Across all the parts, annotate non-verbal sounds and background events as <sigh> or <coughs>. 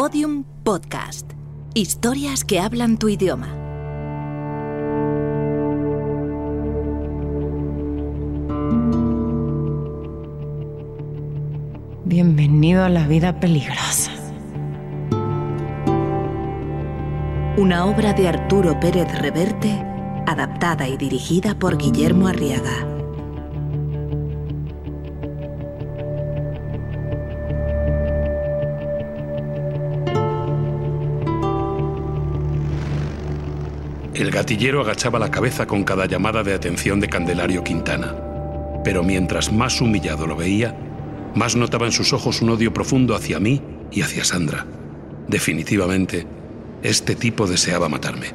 Podium Podcast. Historias que hablan tu idioma. Bienvenido a la vida peligrosa. Una obra de Arturo Pérez Reverte, adaptada y dirigida por Guillermo Arriaga. El gatillero agachaba la cabeza con cada llamada de atención de Candelario Quintana. Pero mientras más humillado lo veía, más notaba en sus ojos un odio profundo hacia mí y hacia Sandra. Definitivamente, este tipo deseaba matarme.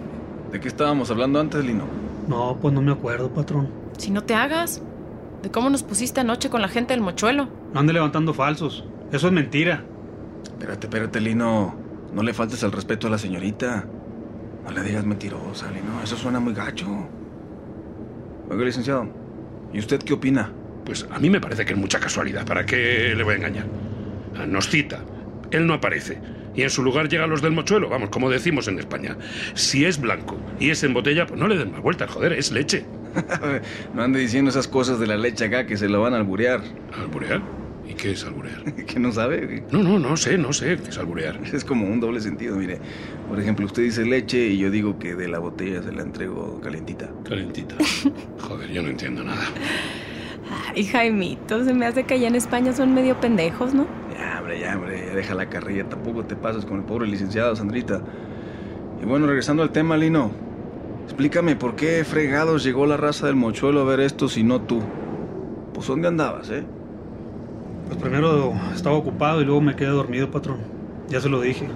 ¿De qué estábamos hablando antes, Lino? No, pues no me acuerdo, patrón. Si no te hagas. De cómo nos pusiste anoche con la gente del mochuelo. No ande levantando falsos. Eso es mentira. Espérate, espérate, Lino. No le faltes el respeto a la señorita. No le digas mentirosa, Lino. Eso suena muy gacho. Oiga, licenciado. ¿Y usted qué opina? Pues a mí me parece que es mucha casualidad. ¿Para qué le voy a engañar? Ah, Nos cita. Él no aparece. Y en su lugar llegan los del mochuelo, vamos, como decimos en España. Si es blanco y es en botella, pues no le den más vueltas, joder, es leche. <laughs> no ande diciendo esas cosas de la leche acá que se lo van a alburear. ¿Alburear? ¿Y qué es alburear? <laughs> ¿Que no sabe? No, no, no sé, no sé qué es alburear. <laughs> Es como un doble sentido, mire. Por ejemplo, usted dice leche y yo digo que de la botella se la entrego calentita. Calentita. <laughs> Joder, yo no entiendo nada. Ay, Jaimito, se me hace que allá en España son medio pendejos, ¿no? Ya, hombre, ya, hombre, ya deja la carrilla. Tampoco te pases con el pobre licenciado, Sandrita. Y bueno, regresando al tema, Lino. Explícame por qué fregados llegó la raza del mochuelo a ver esto si no tú. Pues ¿dónde andabas, eh? Pues primero estaba ocupado y luego me quedé dormido, patrón. Ya se lo dije.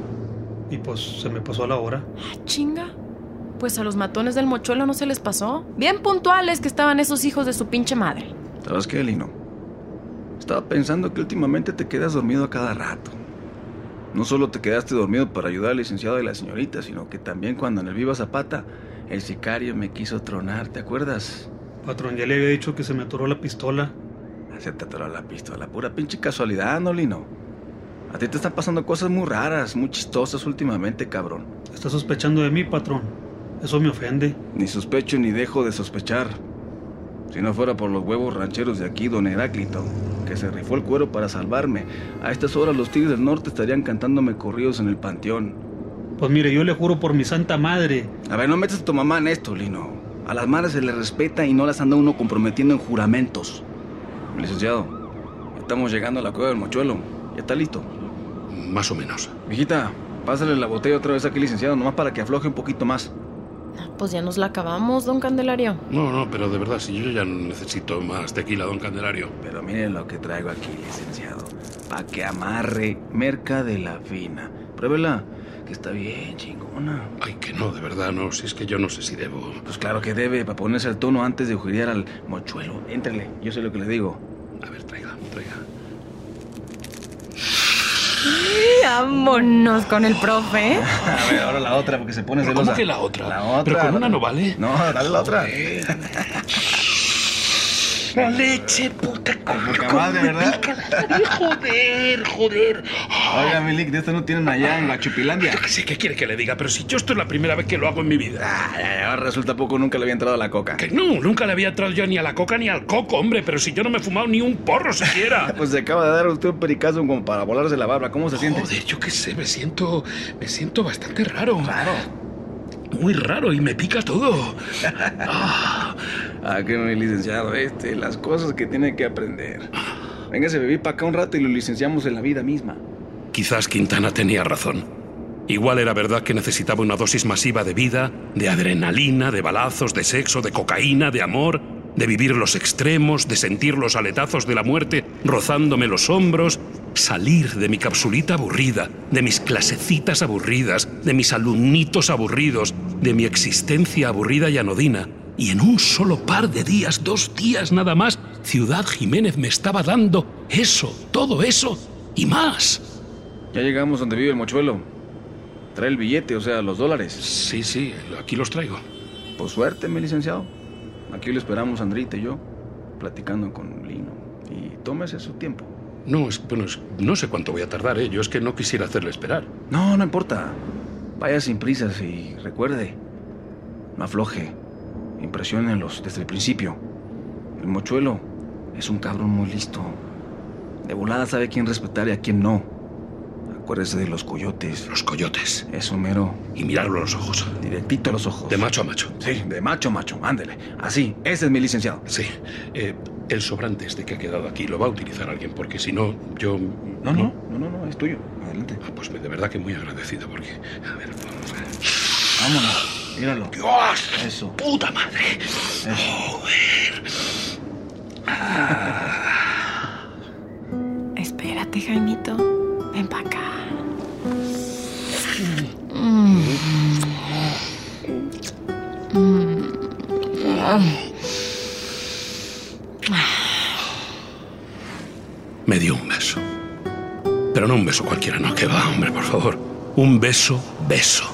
Y pues se me pasó a la hora. Ah, chinga. Pues a los matones del mochuelo no se les pasó. Bien puntuales que estaban esos hijos de su pinche madre. ¿Sabes qué, Lino? Estaba pensando que últimamente te quedas dormido a cada rato. No solo te quedaste dormido para ayudar al licenciado y la señorita, sino que también cuando en el Viva Zapata el sicario me quiso tronar, ¿te acuerdas? Patrón, ya le había dicho que se me atoró la pistola. Se te atoró la pistola, pura pinche casualidad, ¿no, Lino? A ti te están pasando cosas muy raras, muy chistosas últimamente, cabrón. Está sospechando de mí, patrón. Eso me ofende. Ni sospecho ni dejo de sospechar. Si no fuera por los huevos rancheros de aquí, don Heráclito, que se rifó el cuero para salvarme, a estas horas los tigres del norte estarían cantándome corridos en el panteón. Pues mire, yo le juro por mi santa madre. A ver, no metas a tu mamá en esto, Lino. A las madres se les respeta y no las anda uno comprometiendo en juramentos. Licenciado, estamos llegando a la cueva del mochuelo. ¿Ya está listo? Más o menos. Viejita, pásale la botella otra vez aquí, licenciado, nomás para que afloje un poquito más. Pues ya nos la acabamos, don Candelario. No, no, pero de verdad, si yo ya no necesito más tequila, don Candelario. Pero miren lo que traigo aquí, licenciado. Pa' que amarre merca de la fina. Pruébela, que está bien chingona. Ay, que no, de verdad, no. Si es que yo no sé si debo. Pues claro que debe, para ponerse al tono antes de jugar al mochuelo. Éntrale, yo sé lo que le digo. A ver, traiga, traiga. Vámonos con el profe. ¿eh? <laughs> A ver, ahora la otra, porque se pone ¿Pero celosa. ¿Cómo que la otra? La otra. Pero con una no vale. No, dale la otra. <laughs> La leche, puta. madre, ¿verdad? Joder, joder. Oiga, Milik, de esto no tienen allá en la Chupilandia. Yo qué sé, ¿qué quiere que le diga? Pero si yo esto es la primera vez que lo hago en mi vida. Ahora resulta poco nunca le había entrado la coca. Que no, nunca le había entrado yo ni a la coca ni al coco, hombre. Pero si yo no me he fumado ni un porro siquiera. <laughs> Pues se acaba de dar usted un pericazo como para volarse la barba. ¿Cómo se siente? Joder, yo qué sé, me siento. Me siento bastante raro. Claro. Muy raro y me pica todo. <laughs> Ah, Ah, que mi licenciado este, las cosas que tiene que aprender. Véngase, bebé, para acá un rato y lo licenciamos en la vida misma. Quizás Quintana tenía razón. Igual era verdad que necesitaba una dosis masiva de vida, de adrenalina, de balazos, de sexo, de cocaína, de amor, de vivir los extremos, de sentir los aletazos de la muerte rozándome los hombros, salir de mi capsulita aburrida, de mis clasecitas aburridas, de mis alumnitos aburridos, de mi existencia aburrida y anodina. Y en un solo par de días, dos días nada más, Ciudad Jiménez me estaba dando eso, todo eso y más. Ya llegamos donde vive el mochuelo. Trae el billete, o sea, los dólares. Sí, sí, aquí los traigo. Pues suerte, mi licenciado. Aquí lo esperamos Andrita y yo, platicando con Lino. Y tómese su tiempo. No, es, bueno, no sé cuánto voy a tardar, ¿eh? Yo es que no quisiera hacerle esperar. No, no importa. Vaya sin prisas y recuerde, no afloje. Impresionenlos desde el principio. El mochuelo es un cabrón muy listo. De volada sabe quién respetar y a quién no. Acuérdese de los coyotes. Los coyotes. Eso, mero. Y mirarlo a los ojos. Directito a los ojos. De macho a macho. Sí, de macho a macho. Ándele. Así. Ese es mi licenciado. Sí. Eh, el sobrante este que ha quedado aquí lo va a utilizar alguien, porque si no, yo... No, no, no, no, no, es tuyo. Adelante. Ah, pues de verdad que muy agradecido, porque... A ver, vamos a ver. Vámonos. Míralo. ¡Dios! Eso. ¡Puta madre! Eso. Joder. Espérate, Jaimito. Ven para acá. Me dio un beso. Pero no un beso cualquiera, no, que va, hombre, por favor. Un beso, beso,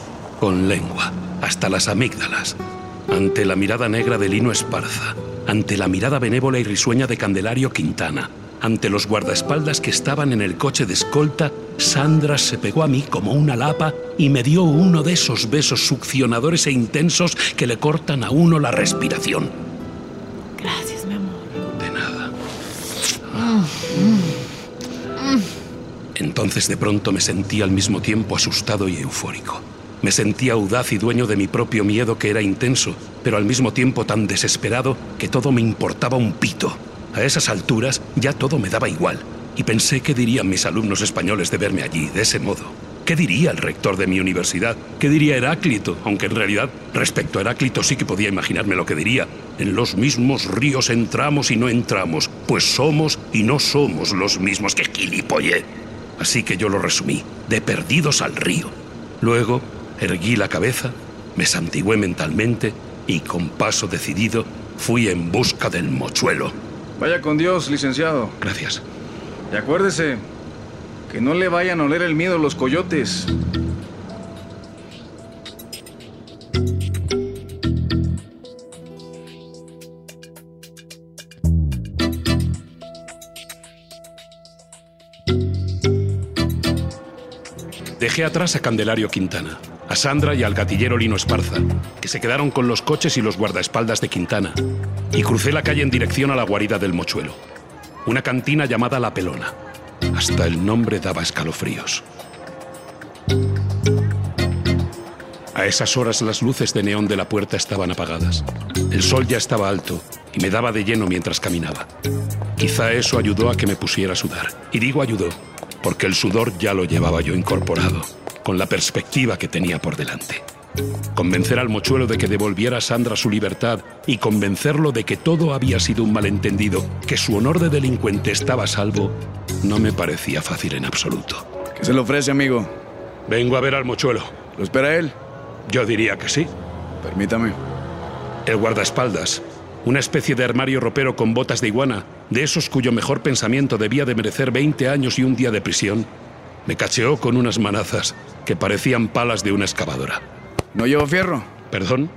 con lengua, hasta las amígdalas, ante la mirada negra de Lino Esparza, ante la mirada benévola y risueña de Candelario Quintana, ante los guardaespaldas que estaban en el coche de escolta, Sandra se pegó a mí como una lapa y me dio uno de esos besos succionadores e intensos que le cortan a uno la respiración. Gracias, mi amor. De nada. Entonces de pronto me sentí al mismo tiempo asustado y eufórico. Me sentía audaz y dueño de mi propio miedo que era intenso, pero al mismo tiempo tan desesperado que todo me importaba un pito. A esas alturas ya todo me daba igual, y pensé qué dirían mis alumnos españoles de verme allí, de ese modo. ¿Qué diría el rector de mi universidad? ¿Qué diría Heráclito? Aunque en realidad, respecto a Heráclito sí que podía imaginarme lo que diría. En los mismos ríos entramos y no entramos, pues somos y no somos los mismos. ¡Qué gilipolle! Así que yo lo resumí, de perdidos al río. Luego, erguí la cabeza, me santigué mentalmente y con paso decidido fui en busca del mochuelo. Vaya con Dios, licenciado. Gracias. Y acuérdese que no le vayan a oler el miedo los coyotes. Dejé atrás a Candelario Quintana, a Sandra y al gatillero Lino Esparza, que se quedaron con los coches y los guardaespaldas de Quintana, y crucé la calle en dirección a la guarida del mochuelo, una cantina llamada La Pelona. Hasta el nombre daba escalofríos. A esas horas las luces de neón de la puerta estaban apagadas. El sol ya estaba alto y me daba de lleno mientras caminaba. Quizá eso ayudó a que me pusiera a sudar. Y digo ayudó, porque el sudor ya lo llevaba yo incorporado, con la perspectiva que tenía por delante. Convencer al mochuelo de que devolviera a Sandra su libertad y convencerlo de que todo había sido un malentendido, que su honor de delincuente estaba a salvo, no me parecía fácil en absoluto. ¿Qué se le ofrece, amigo? Vengo a ver al mochuelo. ¿Lo espera él? Yo diría que sí. Permítame. El guardaespaldas, una especie de armario ropero con botas de iguana, de esos cuyo mejor pensamiento debía de merecer 20 años y un día de prisión, me cacheó con unas manazas que parecían palas de una excavadora. ¿No llevo fierro? ¿Perdón?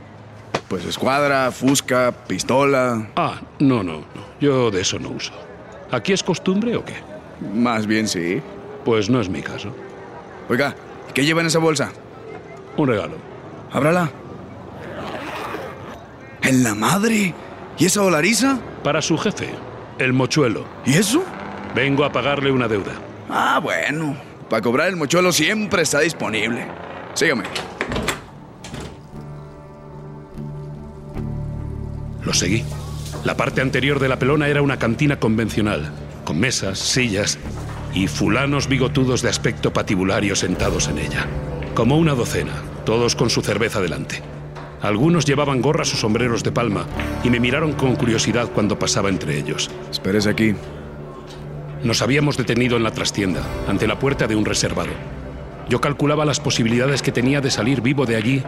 Pues escuadra, fusca, pistola. Ah, no, no, no. Yo de eso no uso. ¿Aquí es costumbre o qué? Más bien sí. Pues no es mi caso. Oiga, ¿y ¿qué lleva en esa bolsa? Un regalo. Ábrala. ¿En la madre? ¿Y esa dolariza? Para su jefe, el mochuelo. ¿Y eso? Vengo a pagarle una deuda. Ah, bueno. Para cobrar el mochuelo siempre está disponible. Sígame. Lo seguí. La parte anterior de la pelona era una cantina convencional, con mesas, sillas y fulanos bigotudos de aspecto patibulario sentados en ella. Como una docena, todos con su cerveza delante. Algunos llevaban gorras o sombreros de palma y me miraron con curiosidad cuando pasaba entre ellos. Espérese aquí. Nos habíamos detenido en la trastienda, ante la puerta de un reservado. Yo calculaba las posibilidades que tenía de salir vivo de allí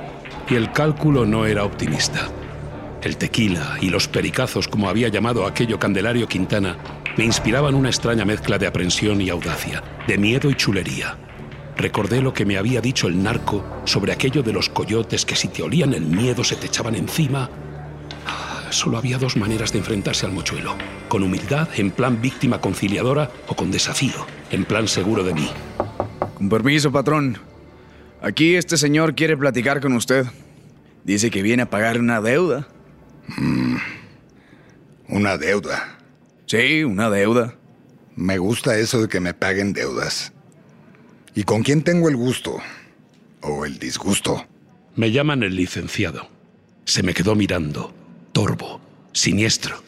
y el cálculo no era optimista. El tequila y los pericazos, como había llamado aquello Candelario Quintana, me inspiraban una extraña mezcla de aprensión y audacia, de miedo y chulería. Recordé lo que me había dicho el narco sobre aquello de los coyotes que si te olían el miedo se te echaban encima. Solo había dos maneras de enfrentarse al mochuelo. Con humildad, en plan víctima conciliadora, o con desafío, en plan seguro de mí. Con permiso, patrón. Aquí este señor quiere platicar con usted. Dice que viene a pagar una deuda. Mm, una deuda. Sí, una deuda. Me gusta eso de que me paguen deudas. ¿Y con quién tengo el gusto? ¿O el disgusto? Me llaman el licenciado. Se me quedó mirando, torvo, siniestro.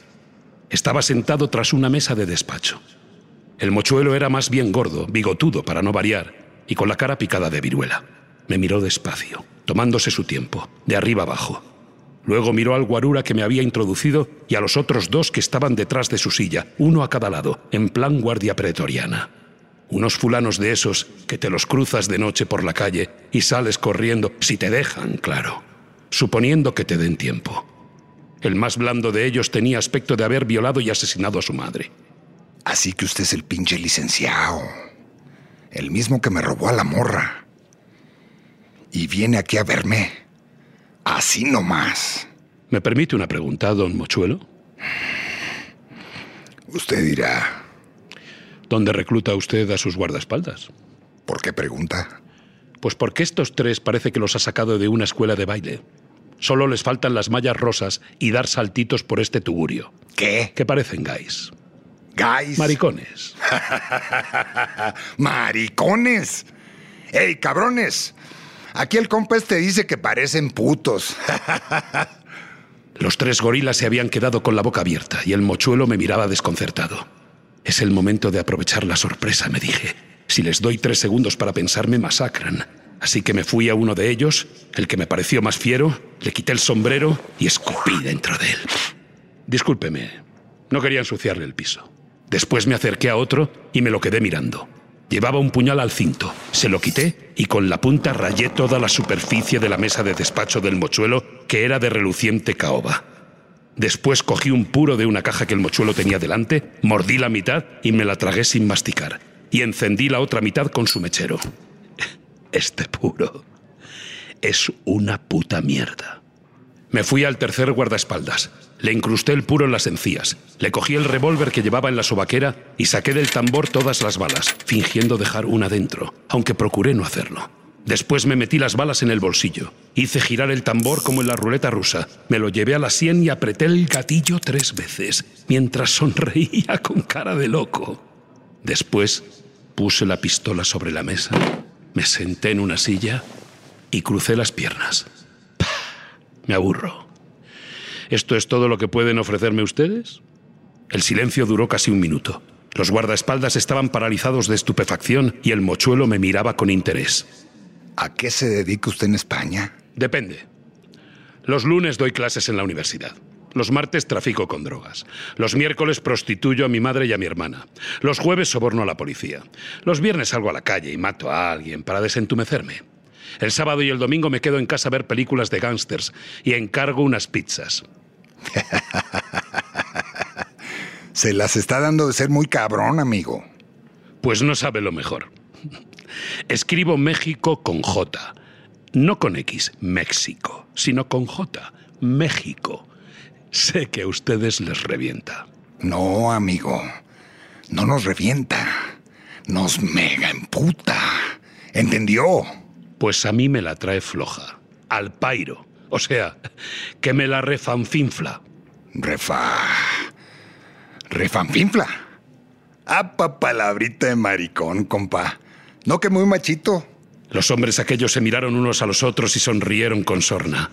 Estaba sentado tras una mesa de despacho. El mochuelo era más bien gordo, bigotudo para no variar, y con la cara picada de viruela. Me miró despacio, tomándose su tiempo, de arriba abajo. Luego miró al guarura que me había introducido y a los otros dos que estaban detrás de su silla, uno a cada lado, en plan guardia pretoriana. Unos fulanos de esos que te los cruzas de noche por la calle y sales corriendo, si te dejan, claro, suponiendo que te den tiempo. El más blando de ellos tenía aspecto de haber violado y asesinado a su madre. Así que usted es el pinche licenciado. El mismo que me robó a la morra. Y viene aquí a verme. Así nomás. ¿Me permite una pregunta, don Mochuelo? Usted dirá. ¿Dónde recluta usted a sus guardaespaldas? ¿Por qué pregunta? Pues porque estos tres parece que los ha sacado de una escuela de baile. Solo les faltan las mallas rosas y dar saltitos por este tugurio. ¿Qué? ¿Qué parecen guys? ¿Guys? Maricones. <laughs> ¡Maricones! ¡Ey, cabrones! Aquí el compa este dice que parecen putos. <laughs> Los tres gorilas se habían quedado con la boca abierta y el mochuelo me miraba desconcertado. Es el momento de aprovechar la sorpresa, me dije. Si les doy tres segundos para pensar, me masacran. Así que me fui a uno de ellos, el que me pareció más fiero, le quité el sombrero y escupí dentro de él. Discúlpeme, no quería ensuciarle el piso. Después me acerqué a otro y me lo quedé mirando. Llevaba un puñal al cinto, se lo quité y con la punta rayé toda la superficie de la mesa de despacho del mochuelo, que era de reluciente caoba. Después cogí un puro de una caja que el mochuelo tenía delante, mordí la mitad y me la tragué sin masticar, y encendí la otra mitad con su mechero. Este puro es una puta mierda. Me fui al tercer guardaespaldas. Le incrusté el puro en las encías. Le cogí el revólver que llevaba en la sobaquera y saqué del tambor todas las balas, fingiendo dejar una dentro, aunque procuré no hacerlo. Después me metí las balas en el bolsillo. Hice girar el tambor como en la ruleta rusa. Me lo llevé a la sien y apreté el gatillo tres veces, mientras sonreía con cara de loco. Después puse la pistola sobre la mesa, me senté en una silla y crucé las piernas. Me aburro. ¿Esto es todo lo que pueden ofrecerme ustedes? El silencio duró casi un minuto. Los guardaespaldas estaban paralizados de estupefacción y el mochuelo me miraba con interés. ¿A qué se dedica usted en España? Depende. Los lunes doy clases en la universidad. Los martes trafico con drogas. Los miércoles prostituyo a mi madre y a mi hermana. Los jueves soborno a la policía. Los viernes salgo a la calle y mato a alguien para desentumecerme. El sábado y el domingo me quedo en casa a ver películas de gángsters y encargo unas pizzas. Se las está dando de ser muy cabrón, amigo. Pues no sabe lo mejor. Escribo México con J. No con X, México, sino con J, México. Sé que a ustedes les revienta. No, amigo. No nos revienta. Nos mega emputa. ¿Entendió? Pues a mí me la trae floja. Al pairo. O sea, que me la refanfinfla. Refa. ¿Refanfinfla? Apa palabrita de maricón, compa. No que muy machito. Los hombres aquellos se miraron unos a los otros y sonrieron con sorna.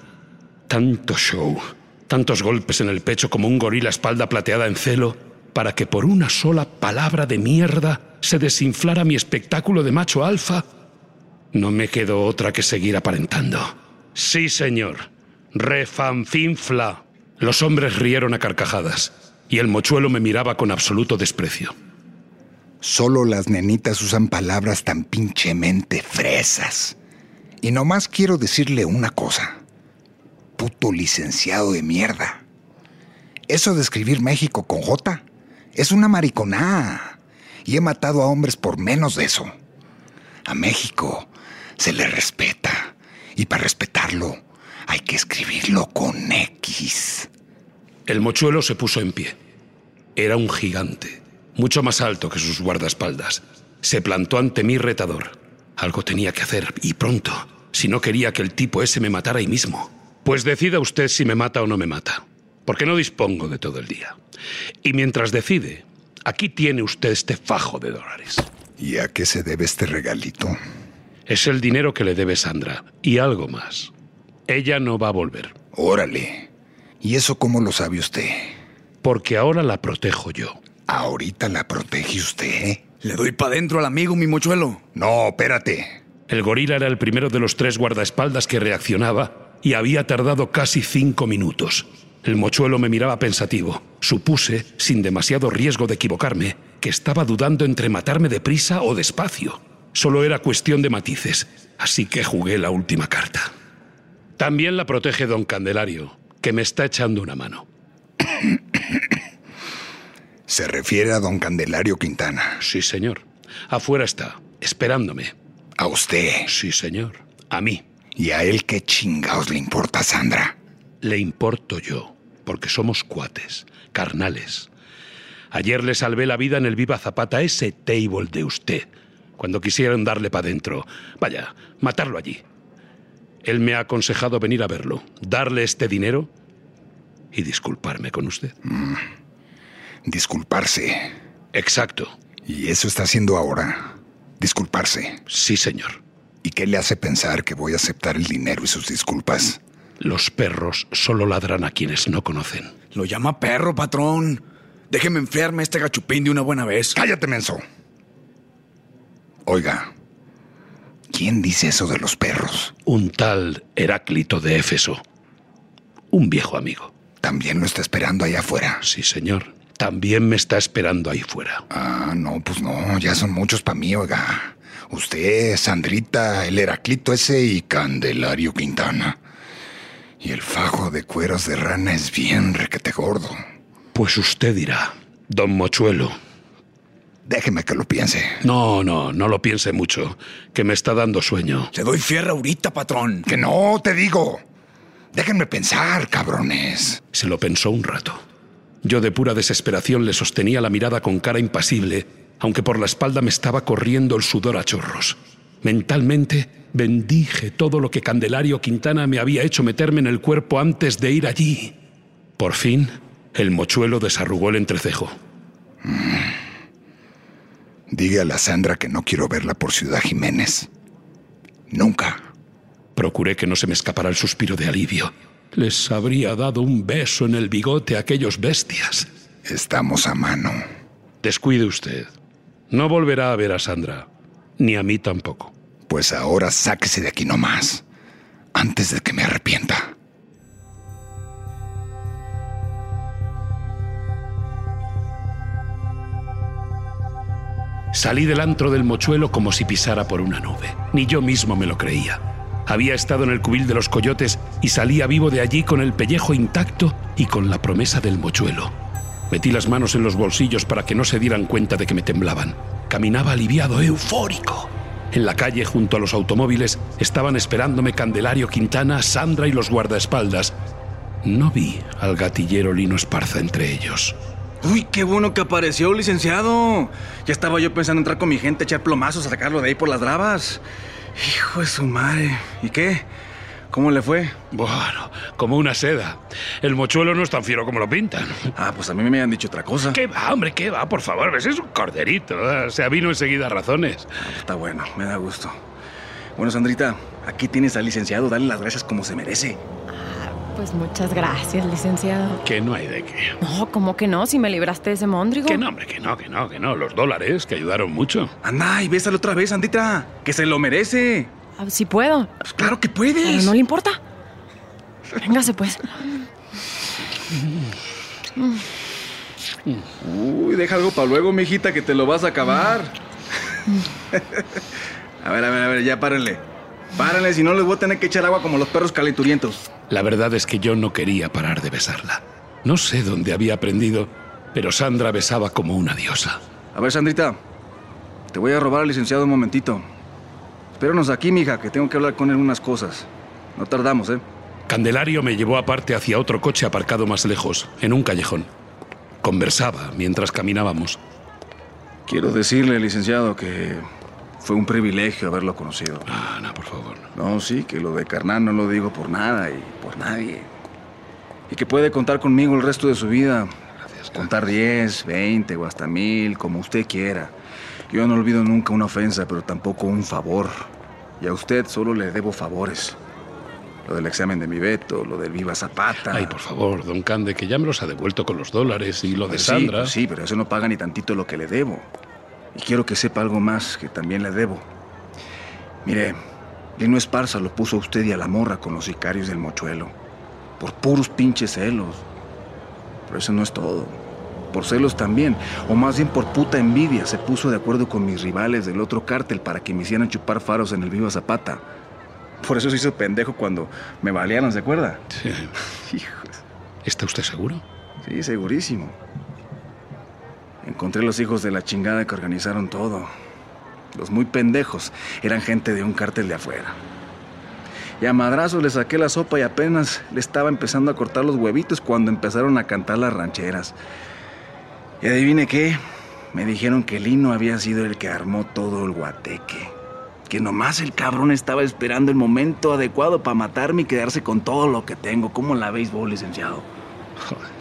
Tanto show, tantos golpes en el pecho como un gorila espalda plateada en celo, para que por una sola palabra de mierda se desinflara mi espectáculo de macho alfa. No me quedó otra que seguir aparentando. Sí, señor. Refanfinfla. Los hombres rieron a carcajadas y el mochuelo me miraba con absoluto desprecio. Solo las nenitas usan palabras tan pinchemente fresas. Y nomás quiero decirle una cosa. Puto licenciado de mierda. Eso de escribir México con J es una mariconada. Y he matado a hombres por menos de eso. A México se le respeta. Y para respetarlo hay que escribirlo con X. El mochuelo se puso en pie. Era un gigante, mucho más alto que sus guardaespaldas. Se plantó ante mí retador. Algo tenía que hacer, y pronto, si no quería que el tipo ese me matara ahí mismo. Pues decida usted si me mata o no me mata, porque no dispongo de todo el día. Y mientras decide, aquí tiene usted este fajo de dólares. ¿Y a qué se debe este regalito? Es el dinero que le debe Sandra, y algo más. Ella no va a volver. Órale. ¿Y eso cómo lo sabe usted? Porque ahora la protejo yo. ¿Ahorita la protege usted? Le doy pa' dentro al amigo, mi mochuelo. No, espérate. El gorila era el primero de los tres guardaespaldas que reaccionaba y había tardado casi cinco minutos. El mochuelo me miraba pensativo. Supuse, sin demasiado riesgo de equivocarme, que estaba dudando entre matarme deprisa o despacio. Solo era cuestión de matices, así que jugué la última carta. También la protege don Candelario, que me está echando una mano. <coughs> Se refiere a don Candelario Quintana. Sí, señor. Afuera está, esperándome. ¿A usted? Sí, señor. A mí. ¿Y a él qué chingados le importa, Sandra? Le importo yo, porque somos cuates, carnales. Ayer le salvé la vida en el Viva Zapata, ese table de usted, cuando quisieron darle para dentro. Vaya, matarlo allí. Él me ha aconsejado venir a verlo, darle este dinero y disculparme con usted. Disculparse. Exacto. ¿Y eso está haciendo ahora? Disculparse. Sí, señor. ¿Y qué le hace pensar que voy a aceptar el dinero y sus disculpas? Los perros solo ladran a quienes no conocen. Lo llama perro, patrón. Déjeme enferme este gachupín de una buena vez. Cállate, menso. Oiga, ¿quién dice eso de los perros? Un tal Heráclito de Éfeso. Un viejo amigo. ¿También lo está esperando allá afuera? Sí, señor. También me está esperando ahí fuera. Ah, no, pues no, ya son muchos para mí, oiga. Usted, Sandrita, el Heraclito ese y Candelario Quintana. Y el fajo de cueros de rana es bien requete gordo. Pues usted dirá, don Mochuelo. Déjeme que lo piense. No, no, no lo piense mucho, que me está dando sueño. Le doy fierra ahorita, patrón. Que no, te digo. Déjenme pensar, cabrones. Se lo pensó un rato. Yo de pura desesperación le sostenía la mirada con cara impasible, aunque por la espalda me estaba corriendo el sudor a chorros. Mentalmente bendije todo lo que Candelario Quintana me había hecho meterme en el cuerpo antes de ir allí. Por fin, el mochuelo desarrugó el entrecejo. Diga a la Sandra que no quiero verla por Ciudad Jiménez. Nunca. Procuré que no se me escapara el suspiro de alivio. Les habría dado un beso en el bigote a aquellos bestias. Estamos a mano. Descuide usted. No volverá a ver a Sandra, ni a mí tampoco. Pues ahora sáquese de aquí nomás, antes de que me arrepienta. Salí del antro del mochuelo como si pisara por una nube. Ni yo mismo me lo creía. Había estado en el cubil de los coyotes y salía vivo de allí con el pellejo intacto y con la promesa del mochuelo. Metí las manos en los bolsillos para que no se dieran cuenta de que me temblaban. Caminaba aliviado, eufórico. En la calle, junto a los automóviles, estaban esperándome Candelario Quintana, Sandra y los guardaespaldas. No vi al gatillero Lino Esparza entre ellos. Uy, qué bueno que apareció, licenciado. Ya estaba yo pensando en entrar con mi gente, echar plomazos, sacarlo de ahí por las bravas. Hijo de su madre. ¿Y qué? ¿Cómo le fue? Bueno, como una seda. El mochuelo no es tan fiero como lo pintan. Ah, pues a mí me han dicho otra cosa. ¿Qué va, hombre? ¿Qué va? Por favor, ese es un corderito. ¿eh? Se avino enseguida a razones. Está bueno, me da gusto. Bueno, Sandrita, aquí tienes al licenciado. Dale las gracias como se merece. Pues muchas gracias, licenciado. Que no hay de qué. No, ¿cómo que no? Si me libraste de ese móndrigo. Que no, hombre, que no, que no, que no. Los dólares que ayudaron mucho. Anda y bésalo otra vez, Sandrita. Que se lo merece. Ah, Si puedo. Pues claro que Pero puedes. no le importa. Véngase, pues. Uy, deja algo para luego, mijita, que te lo vas a acabar. a ver, a ver, a ver, ya párenle. Párenle, si no les voy a tener que echar agua como los perros calenturientos. La verdad es que yo no quería parar de besarla. No sé dónde había aprendido, pero Sandra besaba como una diosa. A ver, Sandrita, te voy a robar al licenciado un momentito. Espéranos aquí, mija, que tengo que hablar con él unas cosas. No tardamos, ¿eh? Candelario me llevó aparte hacia otro coche aparcado más lejos, en un callejón. Conversaba mientras caminábamos. Quiero decirle, licenciado, que fue un privilegio haberlo conocido. Ah, no, por favor. No, sí, que lo de carnal no lo digo por nada y por nadie. Y que puede contar conmigo el resto de su vida. Gracias. Contar 10, 20 o hasta mil, como usted quiera. Yo no olvido nunca una ofensa, pero tampoco un favor. Y a usted solo le debo favores. Lo del examen de mi veto, lo del Viva Zapata. Ay, por favor, don Cande, que ya me los ha devuelto con los dólares y lo de Pues sí, Sandra. pues sí, pero eso no paga ni tantito lo que le debo. Y quiero que sepa algo más que también le debo. Mire, Lino Esparza lo puso a usted y a la morra con los sicarios del mochuelo. Por puros pinches celos. Pero eso no es todo. Por celos también. O más bien por puta envidia. Se puso de acuerdo con mis rivales del otro cártel para que me hicieran chupar faros en el Viva Zapata. Por eso se hizo pendejo cuando me balearon, ¿se acuerda? Sí. <laughs> Hijos. ¿Está usted seguro? Sí, segurísimo. Encontré los hijos de la chingada que organizaron todo. Los muy pendejos eran gente de un cártel de afuera. Y a madrazo le saqué la sopa y apenas le estaba empezando a cortar los huevitos cuando empezaron a cantar las rancheras. Y adivine qué, me dijeron que Lino había sido el que armó todo el guateque. Que nomás el cabrón estaba esperando el momento adecuado para matarme y quedarse con todo lo que tengo. ¿Cómo la vos, licenciado? <laughs>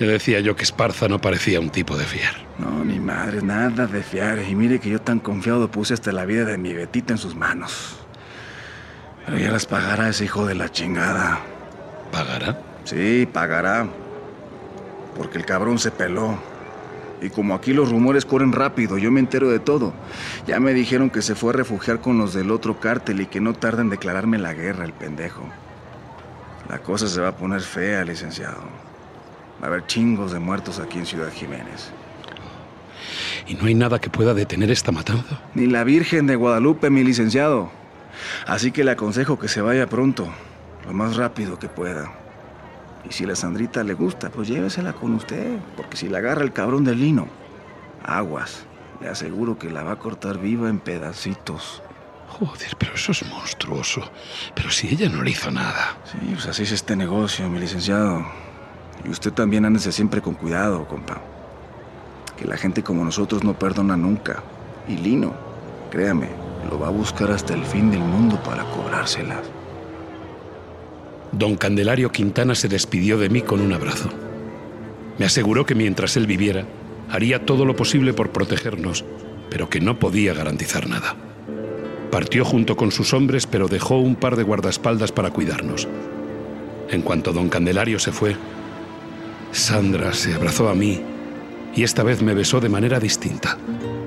Ya decía yo que Esparza no parecía un tipo de fiar. No, ni madre, nada de fiar. Y mire que yo tan confiado puse hasta la vida de mi Betita en sus manos. Pero ya las pagará ese hijo de la chingada. ¿Pagará? Sí, pagará. Porque el cabrón se peló. Y como aquí los rumores corren rápido, yo me entero de todo. Ya me dijeron que se fue a refugiar con los del otro cártel y que no tarda en declararme la guerra, el pendejo. La cosa se va a poner fea, licenciado. Va a haber chingos de muertos aquí en Ciudad Jiménez. ¿Y no hay nada que pueda detener esta matanza? Ni la Virgen de Guadalupe, mi licenciado. Así que le aconsejo que se vaya pronto, lo más rápido que pueda. Y si la Sandrita le gusta, pues llévesela con usted, porque si la agarra el cabrón del lino, aguas. Le aseguro que la va a cortar viva en pedacitos. Joder, pero eso es monstruoso. Pero si ella no le hizo nada. Sí, pues así es este negocio, mi licenciado. Y usted también ándese siempre con cuidado, compa. Que la gente como nosotros no perdona nunca. Y Lino, créame, lo va a buscar hasta el fin del mundo para cobrárselas. Don Candelario Quintana se despidió de mí con un abrazo. Me aseguró que mientras él viviera, haría todo lo posible por protegernos, pero que no podía garantizar nada. Partió junto con sus hombres, pero dejó un par de guardaespaldas para cuidarnos. En cuanto don Candelario se fue, Sandra se abrazó a mí y esta vez me besó de manera distinta.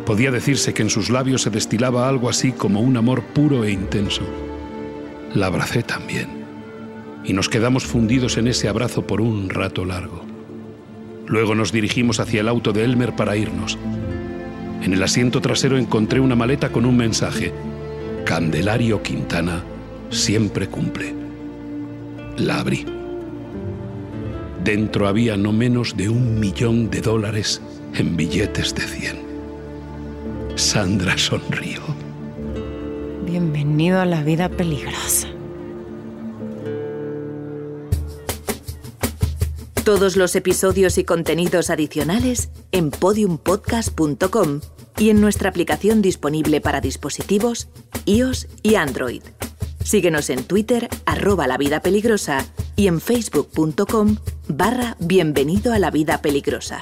Podía decirse que en sus labios se destilaba algo así como un amor puro e intenso. La abracé también y nos quedamos fundidos en ese abrazo por un rato largo. Luego nos dirigimos hacia el auto de Elmer para irnos. En el asiento trasero encontré una maleta con un mensaje. Candelario Quintana siempre cumple. La abrí. Dentro había no menos de un millón de dólares en billetes de 100. Sandra sonrió. Bienvenido a la vida peligrosa. Todos los episodios y contenidos adicionales en podiumpodcast.com y en nuestra aplicación disponible para dispositivos iOS y Android. Síguenos en Twitter, arroba y en facebook.com barra bienvenido a la vida peligrosa.